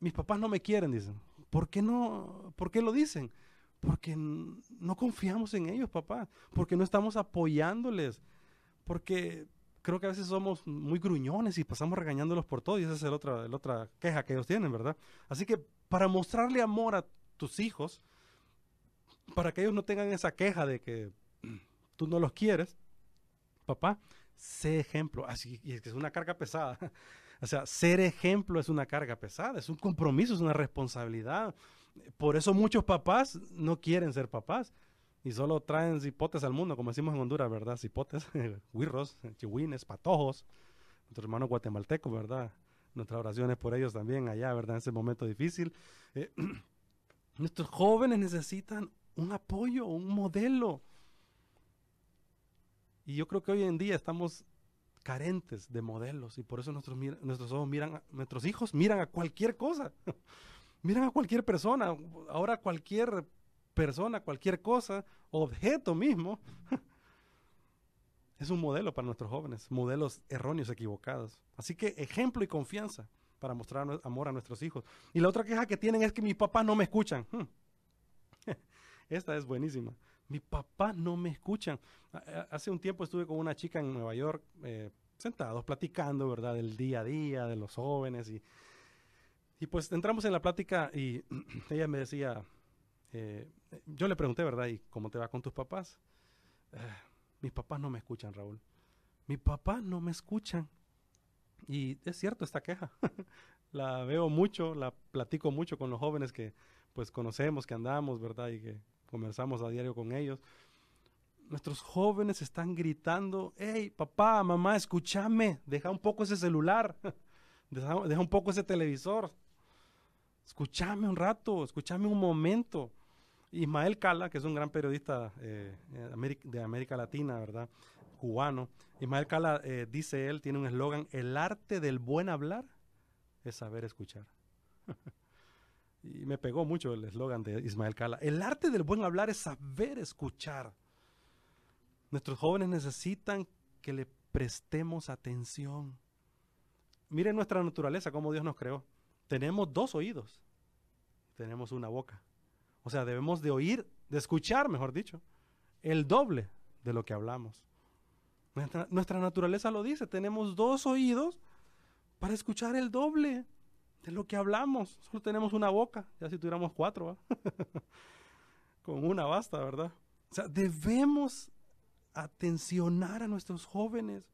Mis papás no me quieren, dicen. ¿Por qué no? ¿Por qué lo dicen? Porque no confiamos en ellos, papá. Porque no estamos apoyándoles. Porque creo que a veces somos muy gruñones y pasamos regañándolos por todo. Y esa es la otra, el otra queja que ellos tienen, ¿verdad? Así que para mostrarle amor a tus hijos, para que ellos no tengan esa queja de que tú no los quieres, papá, sé ejemplo. Así, y es que es una carga pesada. O sea, ser ejemplo es una carga pesada, es un compromiso, es una responsabilidad. Por eso muchos papás no quieren ser papás y solo traen cipotes al mundo, como decimos en Honduras, ¿verdad? Cipotes, huirros, chihuines, patojos, nuestro hermano guatemalteco, ¿verdad? Nuestras oraciones por ellos también allá, ¿verdad? En ese momento difícil. Eh, nuestros jóvenes necesitan un apoyo, un modelo. Y yo creo que hoy en día estamos carentes de modelos y por eso nuestros, nuestros ojos miran, nuestros hijos miran a cualquier cosa, miran a cualquier persona, ahora cualquier persona, cualquier cosa, objeto mismo, es un modelo para nuestros jóvenes, modelos erróneos, equivocados. Así que ejemplo y confianza para mostrar amor a nuestros hijos. Y la otra queja que tienen es que mis papás no me escuchan. Hmm. Esta es buenísima. Mis papás no me escuchan. Hace un tiempo estuve con una chica en Nueva York, eh, sentados, platicando, ¿verdad? Del día a día, de los jóvenes. Y, y pues entramos en la plática y ella me decía, eh, yo le pregunté, ¿verdad? ¿Y cómo te va con tus papás? "Ah, mis papás no me escuchan, Raúl. Mis papás no me escuchan. Y es cierto esta queja. la veo mucho, la platico mucho con los jóvenes que pues conocemos, que andamos, ¿verdad? Y que conversamos a diario con ellos. Nuestros jóvenes están gritando, hey, papá, mamá, escúchame, deja un poco ese celular, deja, deja un poco ese televisor, escúchame un rato, escúchame un momento. Ismael Cala, que es un gran periodista eh, eh, de América Latina, ¿verdad? Cubano. Ismael Cala eh, dice él, tiene un eslogan, el arte del buen hablar es saber escuchar. y me pegó mucho el eslogan de Ismael Cala. El arte del buen hablar es saber escuchar. Nuestros jóvenes necesitan que le prestemos atención. Miren nuestra naturaleza, cómo Dios nos creó. Tenemos dos oídos, tenemos una boca. O sea, debemos de oír de escuchar, mejor dicho, el doble de lo que hablamos. Nuestra, naturaleza lo dice, tenemos dos oídos para escuchar el doble de lo que hablamos. Solo tenemos una boca, ya si tuviéramos cuatro, con una basta, ¿verdad? O sea, debemos atencionar a nuestros jóvenes.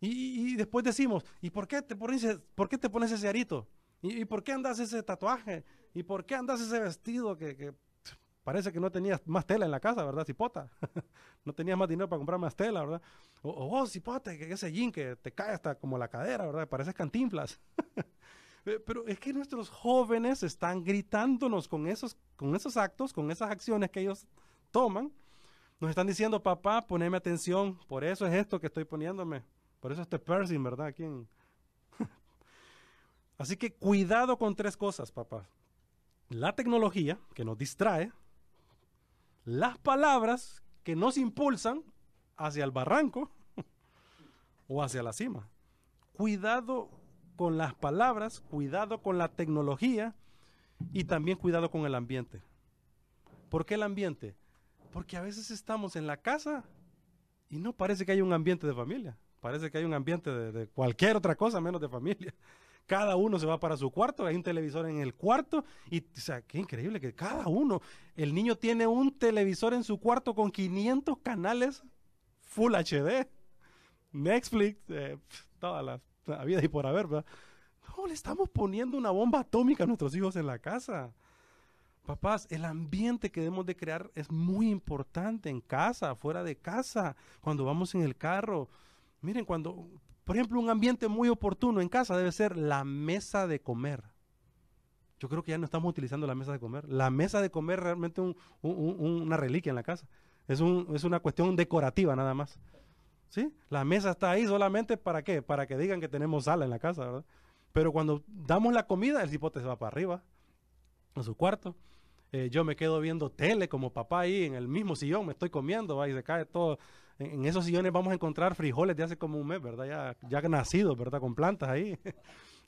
Y, después decimos, ¿y por qué te pones, por qué te pones ese arito? ¿Y, por qué andas ese tatuaje? ¿Y por qué andas ese vestido que, parece que no tenías más tela en la casa, ¿verdad? Cipota. no tenías más dinero para comprar más tela, ¿verdad? O, oh, cipota, que ese jean que te cae hasta como la cadera, ¿verdad? Pareces cantinflas. Pero es que nuestros jóvenes están gritándonos con esos, con esos actos, con esas acciones que ellos toman. Nos están diciendo, papá, poneme atención, por eso es esto que estoy poniéndome. Por eso este piercing, ¿verdad? Aquí Así que cuidado con tres cosas, papá. La tecnología, que nos distrae. Las palabras, que nos impulsan hacia el barranco o hacia la cima. Cuidado con las palabras, cuidado con la tecnología y también cuidado con el ambiente. ¿Por qué el ambiente? Porque a veces estamos en la casa y no parece que hay un ambiente de familia. Parece que hay un ambiente de, cualquier otra cosa menos de familia. Cada uno se va para su cuarto, hay un televisor en el cuarto y, o sea, qué increíble que cada uno, el niño tiene un televisor en su cuarto con 500 canales Full HD, Netflix, eh, todas las la vida y por haber, ¿verdad? No, le estamos poniendo una bomba atómica a nuestros hijos en la casa. Papás, el ambiente que debemos de crear es muy importante en casa, fuera de casa, cuando vamos en el carro. Miren, cuando, por ejemplo, un ambiente muy oportuno en casa debe ser la mesa de comer. Yo creo que ya no estamos utilizando la mesa de comer. La mesa de comer es realmente una reliquia en la casa. Es, una cuestión decorativa nada más. ¿Sí? La mesa está ahí solamente para qué? Para que digan que tenemos sala en la casa, ¿verdad? Pero cuando damos la comida, el cipote se va para arriba, a su cuarto. Eh, yo me quedo viendo tele como papá ahí en el mismo sillón, me estoy comiendo, ¿va? se cae todo. En, esos sillones vamos a encontrar frijoles de hace como un mes, ¿verdad? Ya, ya nacidos, ¿verdad? Con plantas ahí.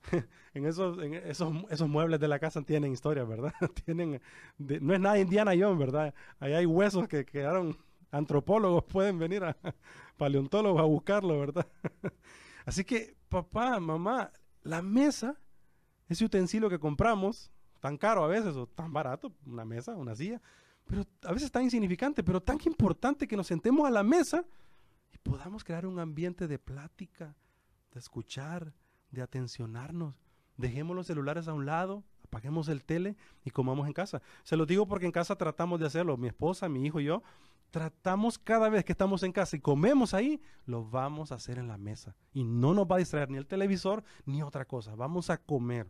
en, esos, en esos, esos muebles de la casa tienen historia, ¿verdad? tienen, no es nada Indiana Jones, ¿verdad? Ahí hay huesos que quedaron antropólogos pueden venir a paleontólogos a buscarlo, ¿verdad? Así que, papá, mamá, la mesa, ese utensilio que compramos, tan caro a veces o tan barato, una mesa, una silla, pero a veces tan insignificante, pero tan importante que nos sentemos a la mesa y podamos crear un ambiente de plática, de escuchar, de atencionarnos. Dejemos los celulares a un lado, apaguemos el tele y comamos en casa. Se lo digo porque en casa tratamos de hacerlo, mi esposa, mi hijo y yo, tratamos cada vez que estamos en casa y comemos ahí, lo vamos a hacer en la mesa. Y no nos va a distraer ni el televisor ni otra cosa. Vamos a comer.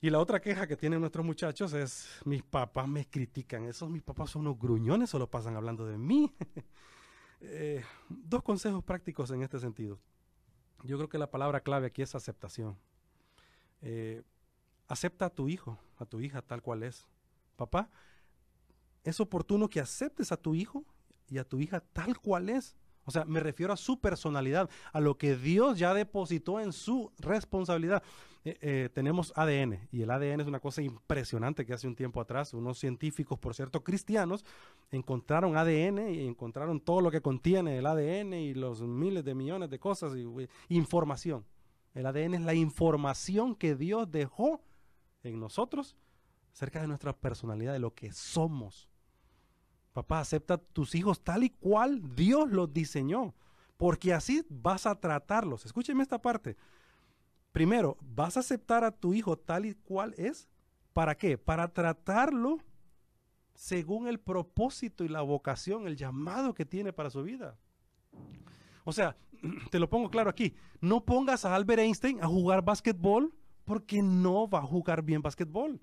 Y la otra queja que tienen nuestros muchachos es, mis papás me critican. Esos mis papás son unos gruñones, solo pasan hablando de mí. Eh, dos consejos prácticos en este sentido. Yo creo que la palabra clave aquí es aceptación. Eh, acepta a tu hijo, a tu hija tal cual es. Papá, es oportuno que aceptes a tu hijo y a tu hija tal cual es. O sea, me refiero a su personalidad, a lo que Dios ya depositó en su responsabilidad. Eh, eh, tenemos ADN y el ADN es una cosa impresionante que hace un tiempo atrás unos científicos, por cierto, cristianos, encontraron ADN y encontraron todo lo que contiene el ADN y los miles de millones de cosas y información. El ADN es la información que Dios dejó en nosotros acerca de nuestra personalidad, de lo que somos. Papá, acepta tus hijos tal y cual Dios los diseñó, porque así vas a tratarlos. Escúcheme esta parte. Primero, vas a aceptar a tu hijo tal y cual es. ¿Para qué? Para tratarlo según el propósito y la vocación, el llamado que tiene para su vida. O sea, te lo pongo claro aquí, no pongas a Albert Einstein a jugar básquetbol porque no va a jugar bien básquetbol.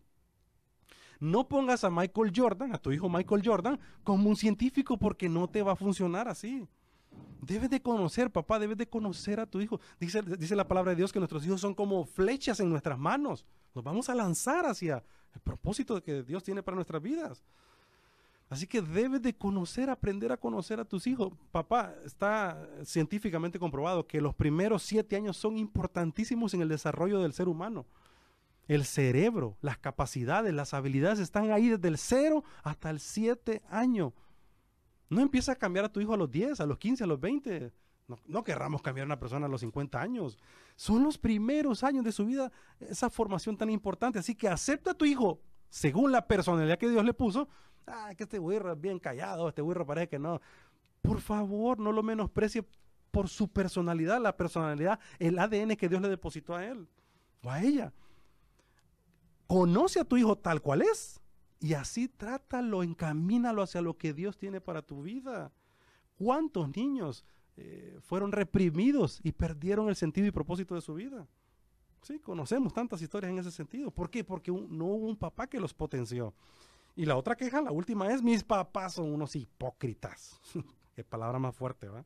No pongas a Michael Jordan, a tu hijo Michael Jordan, como un científico porque no te va a funcionar así. Debes de conocer, papá, debes de conocer a tu hijo. Dice, dice la palabra de Dios que nuestros hijos son como flechas en nuestras manos. Nos vamos a lanzar hacia el propósito que Dios tiene para nuestras vidas. Así que debes de conocer, aprender a conocer a tus hijos. Papá, está científicamente comprobado que los primeros siete años son importantísimos en el desarrollo del ser humano. El cerebro, las capacidades, las habilidades están ahí desde el 0 hasta el 7 año. No empieza a cambiar a tu hijo a los 10, a los 15, a los 20. No, no, querramos cambiar a una persona a los 50 años. Son los primeros años de su vida esa formación tan importante. Así que acepta a tu hijo según la personalidad que Dios le puso. Ah, que este güirro es bien callado, este güirro parece que no. Por favor, no lo menosprecie por su personalidad, la personalidad, el ADN que Dios le depositó a él o a ella. Conoce a tu hijo tal cual es y así trátalo, encamínalo hacia lo que Dios tiene para tu vida. ¿Cuántos niños eh, fueron reprimidos y perdieron el sentido y propósito de su vida? Sí, conocemos tantas historias en ese sentido. ¿Por qué? Porque no hubo un papá que los potenció. Y la otra queja, la última es, mis papás son unos hipócritas. Qué palabra más fuerte, ¿va?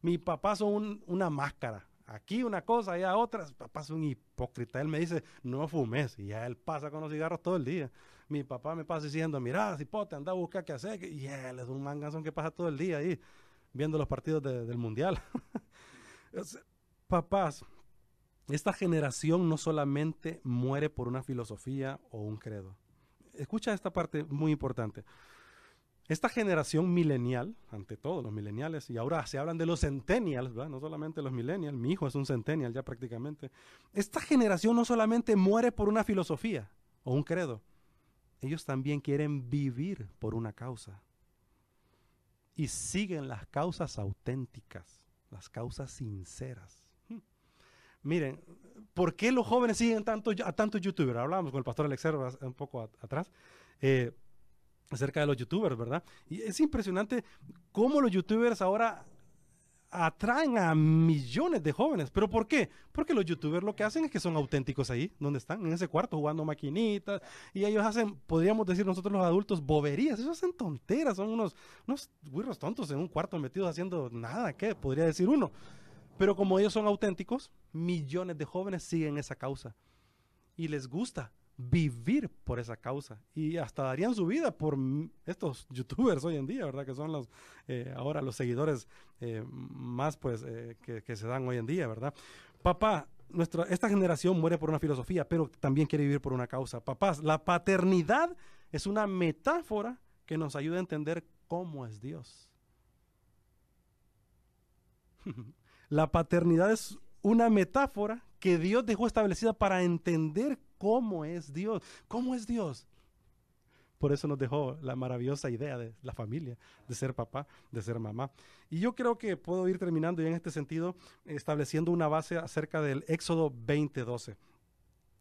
Mis papás son una máscara. Aquí una cosa, allá otra. Papá es un hipócrita. Él me dice, no fumes. Y ya él pasa con los cigarros todo el día. Mi papá me pasa diciendo, mira, cipote, anda a buscar qué hacer. Y él es un manganzón que pasa todo el día ahí viendo los partidos del mundial. Papás, esta generación no solamente muere por una filosofía o un credo. Escucha esta parte muy importante. Esta generación milenial, ante todo los millennials, y ahora se hablan de los centennials, no solamente los millennials, mi hijo es un centennial ya prácticamente. Esta generación no solamente muere por una filosofía o un credo, ellos también quieren vivir por una causa. Y siguen las causas auténticas, las causas sinceras. Hmm. Miren, ¿por qué los jóvenes siguen tanto, a tantos youtubers? Hablábamos con el pastor Alexer un poco atrás. Eh, acerca de los youtubers, ¿verdad? Y es impresionante cómo los youtubers ahora atraen a millones de jóvenes. ¿Pero por qué? Porque los youtubers lo que hacen es que son auténticos ahí, donde están, en ese cuarto jugando maquinitas. Y ellos hacen, podríamos decir nosotros los adultos, boberías. Ellos hacen tonteras, son unos, unos tontos en un cuarto metidos haciendo nada, ¿qué? Podría decir uno. Pero como ellos son auténticos, millones de jóvenes siguen esa causa. Y les gusta vivir por esa causa y hasta darían su vida por estos youtubers hoy en día, ¿verdad? Que son los eh, ahora los seguidores eh, más pues eh, que, se dan hoy en día, ¿verdad? Papá, nuestra, esta generación muere por una filosofía, pero también quiere vivir por una causa. Papás, la paternidad es una metáfora que nos ayuda a entender cómo es Dios. la paternidad es una metáfora que Dios dejó establecida para entender cómo es Dios. ¿Cómo es Dios? Por eso nos dejó la maravillosa idea de la familia, de ser papá, de ser mamá. Y yo creo que puedo ir terminando ya en este sentido, estableciendo una base acerca del Éxodo 2012.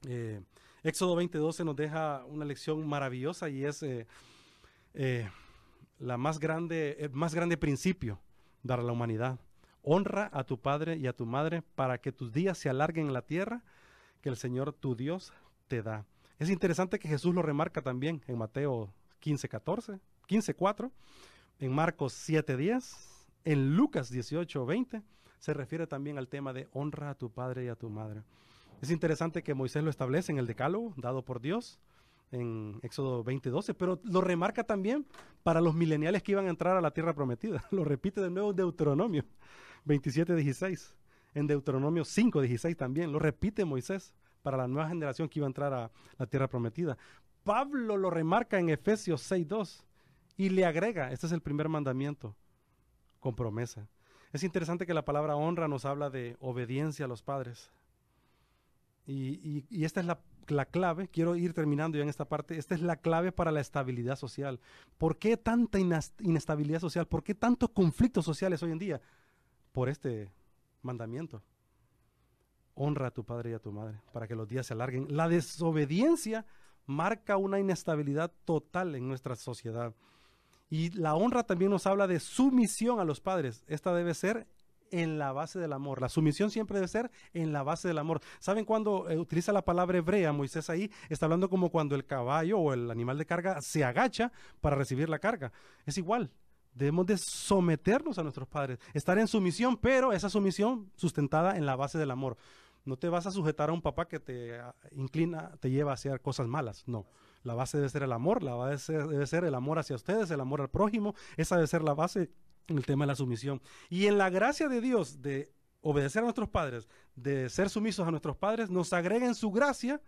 Eh, Éxodo 2012 nos deja una lección maravillosa y es eh, eh, la más grande, el más grande principio para la humanidad. Honra a tu padre y a tu madre para que tus días se alarguen en la tierra que el Señor tu Dios te da. Es interesante que Jesús lo remarca también en Mateo 15, 14, 15, 4, en Marcos 7, 10, en Lucas 18, 20, se refiere también al tema de honra a tu padre y a tu madre. Es interesante que Moisés lo establece en el decálogo dado por Dios en Éxodo 20, 12, pero lo remarca también para los mileniales que iban a entrar a la tierra prometida. Lo repite de nuevo en Deuteronomio 27, 16. En Deuteronomio 5, 16 también. Lo repite Moisés para la nueva generación que iba a entrar a la tierra prometida. Pablo lo remarca en Efesios 6.2 y le agrega, este es el primer mandamiento, con promesa. Es interesante que la palabra honra nos habla de obediencia a los padres. Y, esta es la, clave, quiero ir terminando ya en esta parte, esta es la clave para la estabilidad social. ¿Por qué tanta inestabilidad social? ¿Por qué tantos conflictos sociales hoy en día? Por este mandamiento honra a tu padre y a tu madre para que los días se alarguen. La desobediencia marca una inestabilidad total en nuestra sociedad. Y la honra también nos habla de sumisión a los padres. Esta debe ser en la base del amor. La sumisión siempre debe ser en la base del amor. ¿Saben cuando eh, utiliza la palabra hebrea? Moisés ahí está hablando como cuando el caballo o el animal de carga se agacha para recibir la carga. Es igual. Debemos de someternos a nuestros padres, estar en sumisión, pero esa sumisión sustentada en la base del amor. No te vas a sujetar a un papá que te ah, inclina, te lleva a hacer cosas malas. No. La base debe ser el amor, la base debe ser el amor hacia ustedes, el amor al prójimo. Esa debe ser la base en el tema de la sumisión. Y en la gracia de Dios de obedecer a nuestros padres, de ser sumisos a nuestros padres, nos agrega en su gracia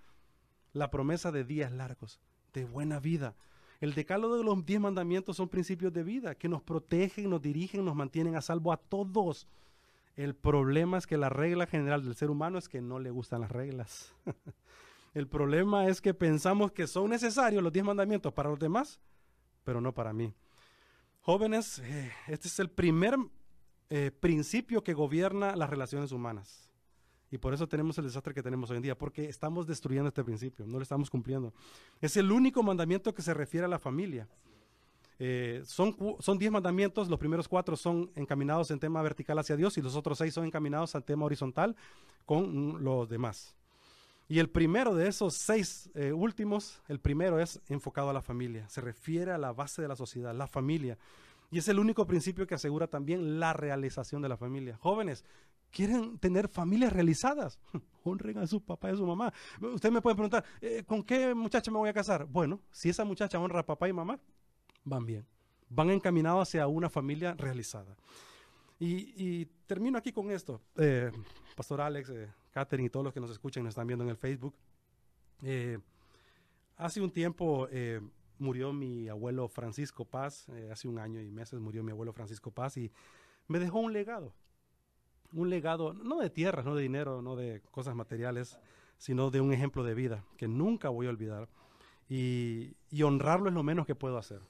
la promesa de días largos, de buena vida. El decálogo de los diez mandamientos son principios de vida que nos protegen, nos dirigen, nos mantienen a salvo a todos. El problema es que la regla general del ser humano es que no le gustan las reglas. El problema es que pensamos que son necesarios los diez mandamientos para los demás, pero no para mí. Jóvenes, eh, este es el primer eh, principio que gobierna las relaciones humanas. Y por eso tenemos el desastre que tenemos hoy en día, porque estamos destruyendo este principio, no lo estamos cumpliendo. Es el único mandamiento que se refiere a la familia. Eh, son, son diez mandamientos, los primeros cuatro son encaminados en tema vertical hacia Dios y los otros seis son encaminados en tema horizontal con los demás. Y el primero de esos seis eh, últimos, el primero es enfocado a la familia, se refiere a la base de la sociedad, la familia. Y es el único principio que asegura también la realización de la familia. Jóvenes, ¿quieren tener familias realizadas? Honren a su papá y a su mamá. Usted me puede preguntar, eh, ¿con qué muchacha me voy a casar? Bueno, si esa muchacha honra a papá y mamá, van bien. Van encaminados hacia una familia realizada. Y, termino aquí con esto. Eh, Pastor Alex, Catherine y todos los que nos escuchan y nos están viendo en el Facebook. Eh, hace un tiempo eh, murió mi abuelo Francisco Paz, eh, hace un año y meses murió mi abuelo Francisco Paz y me dejó un legado. Un legado, no de tierra, no de dinero, no de cosas materiales, sino de un ejemplo de vida que nunca voy a olvidar. Y, y honrarlo es lo menos que puedo hacer.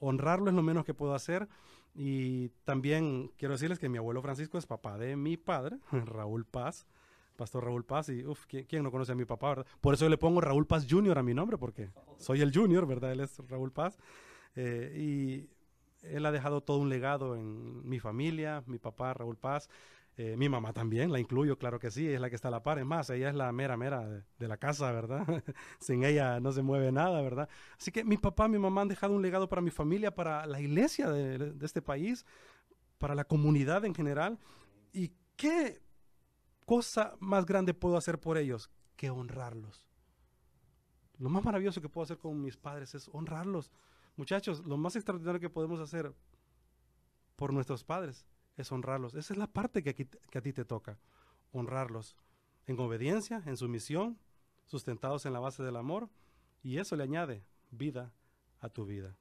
Honrarlo es lo menos que puedo hacer. Y también quiero decirles que mi abuelo Francisco es papá de mi padre, Raúl Paz. Pastor Raúl Paz, y uff, ¿quién, no conoce a mi papá, verdad? Por eso yo le pongo Raúl Paz Junior a mi nombre, porque soy el Junior, ¿verdad? Él es Raúl Paz. Eh, y él ha dejado todo un legado en mi familia, mi papá Raúl Paz, eh, mi mamá también, la incluyo, claro que sí, es la que está a la par. Es más, ella es la mera, mera de, la casa, ¿verdad? Sin ella no se mueve nada, ¿verdad? Así que mi papá, mi mamá han dejado un legado para mi familia, para la iglesia de, de este país, para la comunidad en general. ¿Y qué cosa más grande puedo hacer por ellos que honrarlos? Lo más maravilloso que puedo hacer con mis padres es honrarlos. Muchachos, lo más extraordinario que podemos hacer por nuestros padres es honrarlos. Esa es la parte que, aquí, que a ti te toca, honrarlos en obediencia, en sumisión, sustentados en la base del amor, y eso le añade vida a tu vida.